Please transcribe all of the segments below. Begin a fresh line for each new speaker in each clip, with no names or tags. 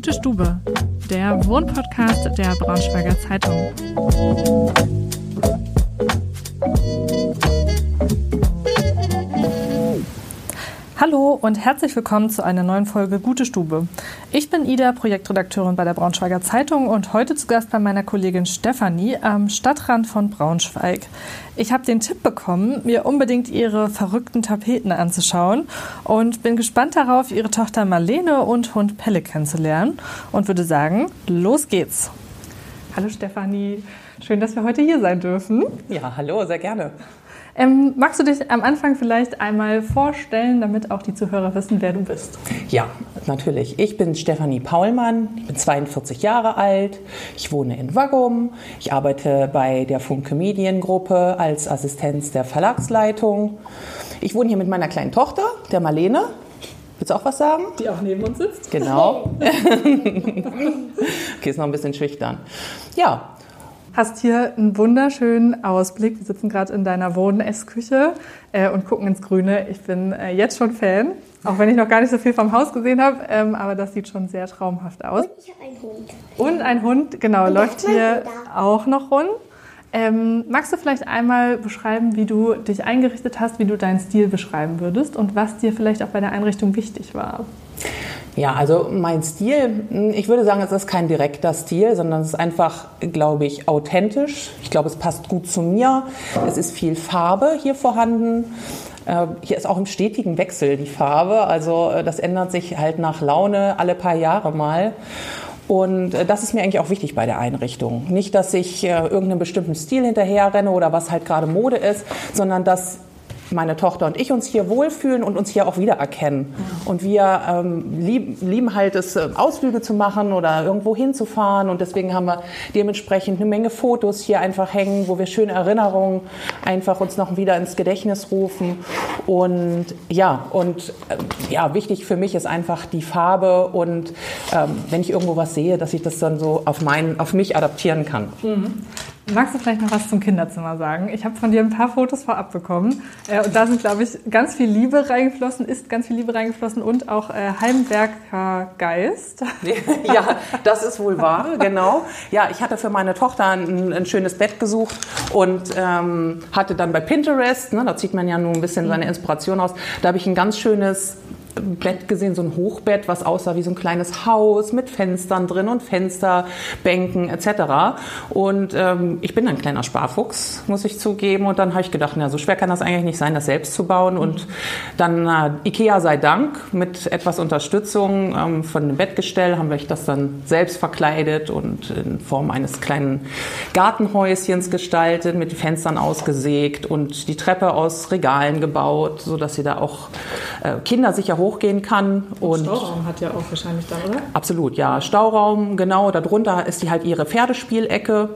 Gute Stube, der Wohnpodcast der Braunschweiger Zeitung. Hallo und herzlich willkommen zu einer neuen Folge Gute Stube. Ich bin Ida, Projektredakteurin bei der Braunschweiger Zeitung und heute zu Gast bei meiner Kollegin Stefanie am Stadtrand von Braunschweig. Ich habe den Tipp bekommen, mir unbedingt ihre verrückten Tapeten anzuschauen und bin gespannt darauf, ihre Tochter Marlene und Hund Pelle kennenzulernen und würde sagen, los geht's. Hallo Stefanie, schön, dass wir heute hier sein dürfen.
Ja, hallo, sehr gerne.
Ähm, magst du dich am Anfang vielleicht einmal vorstellen, damit auch die Zuhörer wissen, wer du bist?
Ja, natürlich. Ich bin Stefanie Paulmann, ich bin 42 Jahre alt, ich wohne in Waggum, ich arbeite bei der Funke Mediengruppe als Assistenz der Verlagsleitung. Ich wohne hier mit meiner kleinen Tochter, der Marlene. Willst du auch was sagen?
Die auch neben uns sitzt.
Genau. okay, ist noch ein bisschen schüchtern. Ja,
hast hier einen wunderschönen Ausblick. Wir sitzen gerade in deiner Wohn-Essküche äh, und gucken ins Grüne. Ich bin äh, jetzt schon Fan, auch wenn ich noch gar nicht so viel vom Haus gesehen habe, ähm, aber das sieht schon sehr traumhaft aus.
Und ich habe einen Hund.
Und ein Hund, genau,
Und
läuft hier auch noch rund. Ähm, magst du vielleicht einmal beschreiben, wie du dich eingerichtet hast, wie du deinen Stil beschreiben würdest und was dir vielleicht auch bei der Einrichtung wichtig war?
Ja, also mein Stil, ich würde sagen, es ist kein direkter Stil, sondern es ist einfach, glaube ich, authentisch. Ich glaube, es passt gut zu mir. Es ist viel Farbe hier vorhanden. Äh, Hier ist auch im stetigen Wechsel die Farbe. Also äh, das ändert sich halt nach Laune alle paar Jahre mal. Und äh, das ist mir eigentlich auch wichtig bei der Einrichtung. Nicht, dass ich äh, irgendeinem bestimmten Stil hinterherrenne oder was halt gerade Mode ist, sondern dass meine Tochter und ich uns hier wohlfühlen und uns hier auch wiedererkennen. Und wir ähm, lieb, lieben halt es, äh, Ausflüge zu machen oder irgendwo hinzufahren. Und deswegen haben wir dementsprechend eine Menge Fotos hier einfach hängen, wo wir schöne Erinnerungen einfach uns noch wieder ins Gedächtnis rufen. Und ja, und äh, ja, wichtig für mich ist einfach die Farbe und ähm, wenn ich irgendwo was sehe, dass ich das dann so auf, mein, auf mich adaptieren kann.
Magst du vielleicht noch was zum Kinderzimmer sagen? Ich habe von dir ein paar Fotos vorab bekommen äh, und da sind, glaube ich, ganz viel Liebe reingeflossen, ist ganz viel Liebe reingeflossen und auch äh, Heimwerker Geist.
ja, das ist wohl wahr, genau. Ja, ich hatte für meine Tochter ein, ein schönes Bett gesucht und ähm, hatte dann bei Pinterest, ne, da zieht man ja nur ein bisschen seine Inspiration aus, da habe ich ein ganz schönes Bett gesehen, so ein Hochbett, was aussah wie so ein kleines Haus mit Fenstern drin und Fensterbänken etc. Und ähm, ich bin ein kleiner Sparfuchs, muss ich zugeben. Und dann habe ich gedacht, na, so schwer kann das eigentlich nicht sein, das selbst zu bauen. Und dann äh, Ikea sei Dank mit etwas Unterstützung ähm, von dem Bettgestell haben wir das dann selbst verkleidet und in Form eines kleinen Gartenhäuschens gestaltet, mit Fenstern ausgesägt und die Treppe aus Regalen gebaut, sodass sie da auch äh, Kinder sicher hochgehen kann. Und
Stauraum hat ja auch wahrscheinlich da, oder?
Absolut, ja. Stauraum, genau. Darunter ist die halt ihre Pferdespielecke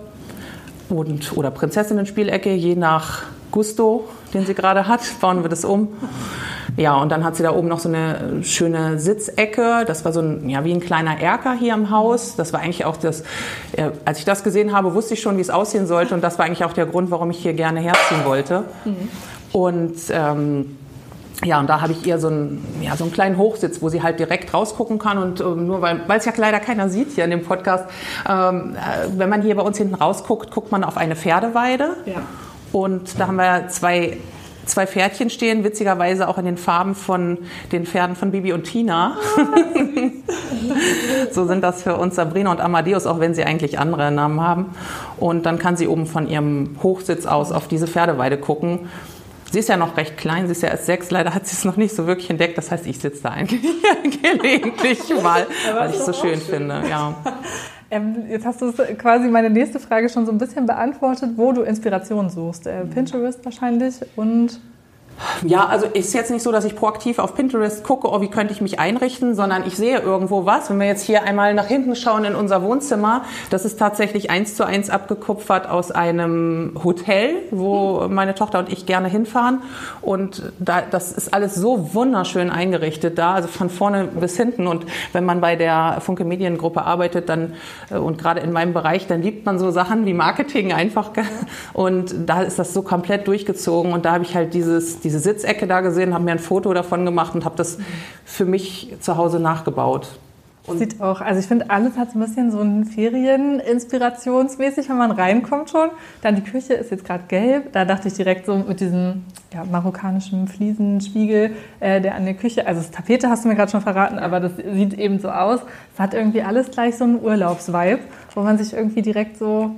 und, oder Prinzessinnen-Spielecke, je nach Gusto, den sie gerade hat, bauen wir das um. Ja, und dann hat sie da oben noch so eine schöne Sitzecke. Das war so ein, ja, wie ein kleiner Erker hier im Haus. Das war eigentlich auch das, äh, als ich das gesehen habe, wusste ich schon, wie es aussehen sollte. Und das war eigentlich auch der Grund, warum ich hier gerne herziehen wollte. Und ähm, ja, und da habe ich ihr so einen, ja, so einen kleinen Hochsitz, wo sie halt direkt rausgucken kann. Und ähm, nur weil weil es ja leider keiner sieht hier in dem Podcast, ähm, äh, wenn man hier bei uns hinten rausguckt, guckt man auf eine Pferdeweide.
Ja.
Und da haben wir zwei, zwei Pferdchen stehen, witzigerweise auch in den Farben von den Pferden von Bibi und Tina. so sind das für uns Sabrina und Amadeus, auch wenn sie eigentlich andere Namen haben. Und dann kann sie oben von ihrem Hochsitz aus auf diese Pferdeweide gucken. Sie ist ja noch recht klein, sie ist ja erst sechs, leider hat sie es noch nicht so wirklich entdeckt. Das heißt, ich sitze da eigentlich gelegentlich mal, weil ich es so schön finde. Ja.
Ähm, jetzt hast du quasi meine nächste Frage schon so ein bisschen beantwortet, wo du Inspiration suchst. Äh, Pinterest wahrscheinlich und
Ja, also ist jetzt nicht so, dass ich proaktiv auf Pinterest gucke, oh, wie könnte ich mich einrichten, sondern ich sehe irgendwo was. Wenn wir jetzt hier einmal nach hinten schauen in unser Wohnzimmer, das ist tatsächlich eins zu eins abgekupfert aus einem Hotel, wo meine Tochter und ich gerne hinfahren. Und da, das ist alles so wunderschön eingerichtet da, also von vorne bis hinten. Und wenn man bei der Funke Mediengruppe arbeitet, dann äh, und gerade in meinem Bereich, dann liebt man so Sachen wie Marketing einfach. Und da ist das so komplett durchgezogen. Und da habe ich halt dieses diese Sitzecke da gesehen, habe mir ein Foto davon gemacht und habe das für mich zu Hause nachgebaut.
Und Sieht auch, also ich finde, alles hat so ein bisschen so ein Ferien-inspirationsmäßig, wenn man reinkommt schon. Dann die Küche ist jetzt gerade gelb. Da dachte ich direkt so mit diesem ja, marokkanischen Fliesenspiegel, äh, der an der Küche, also das Tapete hast du mir gerade schon verraten, aber das sieht eben so aus. Es hat irgendwie alles gleich so einen Urlaubsvibe, wo man sich irgendwie direkt so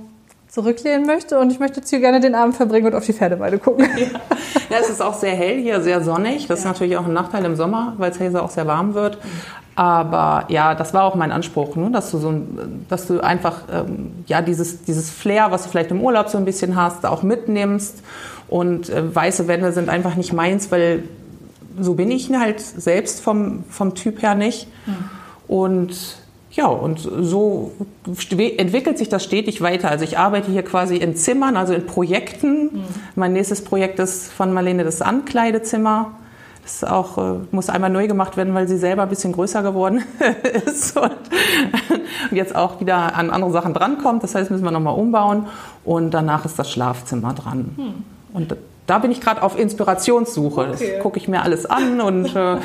zurücklehnen möchte und ich möchte jetzt hier gerne den Abend verbringen und auf die Pferdeweide gucken.
Ja. ja, es ist auch sehr hell hier, sehr sonnig. Das ja. ist natürlich auch ein Nachteil im Sommer, weil es hier auch sehr warm wird. Aber ja, das war auch mein Anspruch, ne? dass du so, dass du einfach ähm, ja dieses dieses Flair, was du vielleicht im Urlaub so ein bisschen hast, auch mitnimmst. Und äh, weiße Wände sind einfach nicht meins, weil so bin ich halt selbst vom vom Typ her nicht. Mhm. Und ja, und so entwickelt sich das stetig weiter. Also ich arbeite hier quasi in Zimmern, also in Projekten. Mhm. Mein nächstes Projekt ist von Marlene das Ankleidezimmer. Das auch, äh, muss einmal neu gemacht werden, weil sie selber ein bisschen größer geworden ist und jetzt auch wieder an andere Sachen drankommt. Das heißt, müssen wir nochmal umbauen. Und danach ist das Schlafzimmer dran. Mhm. Und da bin ich gerade auf Inspirationssuche. Okay. Das gucke ich mir alles an und äh,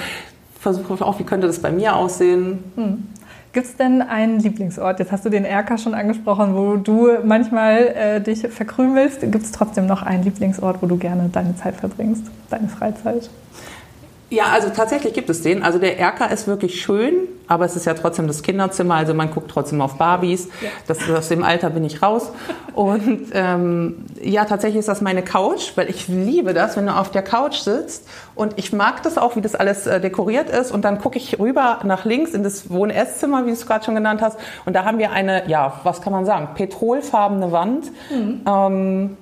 versuche auch, wie könnte das bei mir aussehen.
Mhm. Gibt es denn einen Lieblingsort? Jetzt hast du den Erker schon angesprochen, wo du manchmal äh, dich verkrümelst. Gibt es trotzdem noch einen Lieblingsort, wo du gerne deine Zeit verbringst, deine Freizeit?
Ja, also tatsächlich gibt es den. Also der Erker ist wirklich schön, aber es ist ja trotzdem das Kinderzimmer, also man guckt trotzdem auf Barbies. Ja. Das, aus dem Alter bin ich raus. Und ähm, ja, tatsächlich ist das meine Couch, weil ich liebe das, wenn du auf der Couch sitzt. Und ich mag das auch, wie das alles äh, dekoriert ist. Und dann gucke ich rüber nach links in das Wohn-Esszimmer, wie du es gerade schon genannt hast. Und da haben wir eine, ja, was kann man sagen, petrolfarbene Wand. Mhm. Ähm,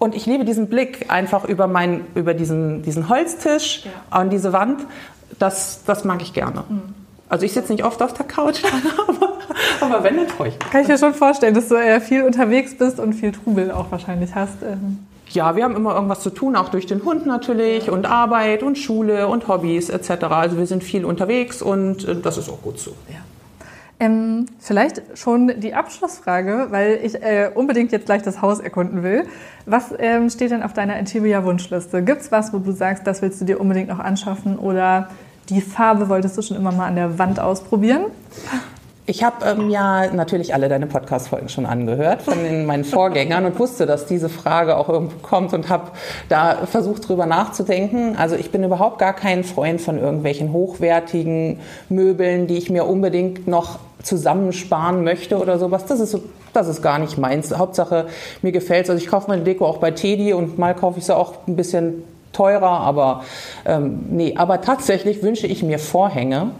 und ich liebe diesen Blick einfach über, mein, über diesen, diesen Holztisch ja. an diese Wand. Das, das mag ich gerne. Mhm. Also ich sitze nicht oft auf der Couch, aber, aber wenn, dann freue ich
mich. Kann ich mir schon vorstellen, dass du äh, viel unterwegs bist und viel Trubel auch wahrscheinlich hast. Ähm.
Ja, wir haben immer irgendwas zu tun, auch durch den Hund natürlich und Arbeit und Schule und Hobbys etc. Also wir sind viel unterwegs und äh, das ist auch gut so. Ja.
Ähm, vielleicht schon die Abschlussfrage, weil ich äh, unbedingt jetzt gleich das Haus erkunden will. Was ähm, steht denn auf deiner Interior-Wunschliste? Gibt es was, wo du sagst, das willst du dir unbedingt noch anschaffen oder die Farbe wolltest du schon immer mal an der Wand ausprobieren?
Ich habe ähm, ja natürlich alle deine Podcast-Folgen schon angehört von den, meinen Vorgängern und wusste, dass diese Frage auch irgendwo kommt und habe da versucht, drüber nachzudenken. Also ich bin überhaupt gar kein Freund von irgendwelchen hochwertigen Möbeln, die ich mir unbedingt noch zusammensparen möchte oder sowas. Das ist, so, das ist gar nicht meins. Hauptsache, mir gefällt es. Also ich kaufe meine Deko auch bei Teddy und mal kaufe ich sie auch ein bisschen teurer, aber ähm, nee, aber tatsächlich wünsche ich mir Vorhänge.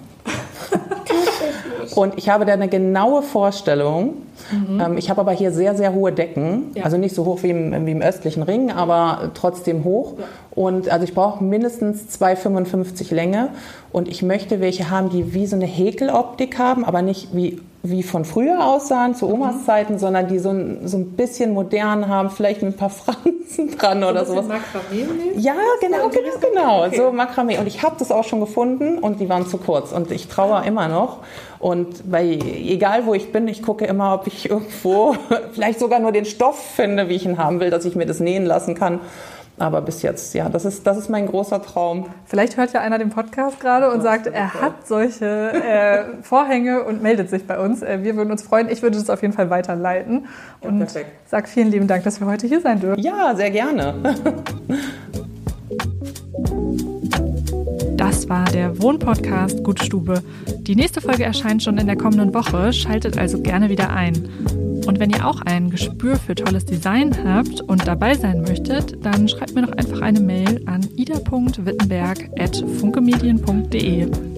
Und ich habe da eine genaue Vorstellung. Mhm. Ähm, ich habe aber hier sehr, sehr hohe Decken. Ja. Also nicht so hoch wie im, wie im östlichen Ring, aber trotzdem hoch. Ja. Und also ich brauche mindestens 2,55 Länge. Und ich möchte welche haben, die wie so eine Häkeloptik haben, aber nicht wie wie von früher aussahen, zu Omas mhm. Zeiten, sondern die so ein, so ein bisschen modern haben, vielleicht mit ein paar Franzen dran so oder sowas. Makramee? Ja, genau, genau, genau. Okay. So Makramee. Und ich habe das auch schon gefunden und die waren zu kurz. Und ich traue ah. immer noch. Und bei, egal wo ich bin, ich gucke immer, ob ich irgendwo vielleicht sogar nur den Stoff finde, wie ich ihn haben will, dass ich mir das nähen lassen kann. Aber bis jetzt, ja, das ist, das ist mein großer Traum.
Vielleicht hört ja einer den Podcast gerade und sagt, er hat solche äh, Vorhänge und meldet sich bei uns. Äh, wir würden uns freuen. Ich würde es auf jeden Fall weiterleiten. Und ja, perfekt. sag vielen lieben Dank, dass wir heute hier sein dürfen.
Ja, sehr gerne.
Das war der Wohnpodcast Gute Stube. Die nächste Folge erscheint schon in der kommenden Woche. Schaltet also gerne wieder ein. Und wenn ihr auch ein Gespür für tolles Design habt und dabei sein möchtet, dann schreibt mir doch einfach eine Mail an ida.wittenberg.funkemedien.de.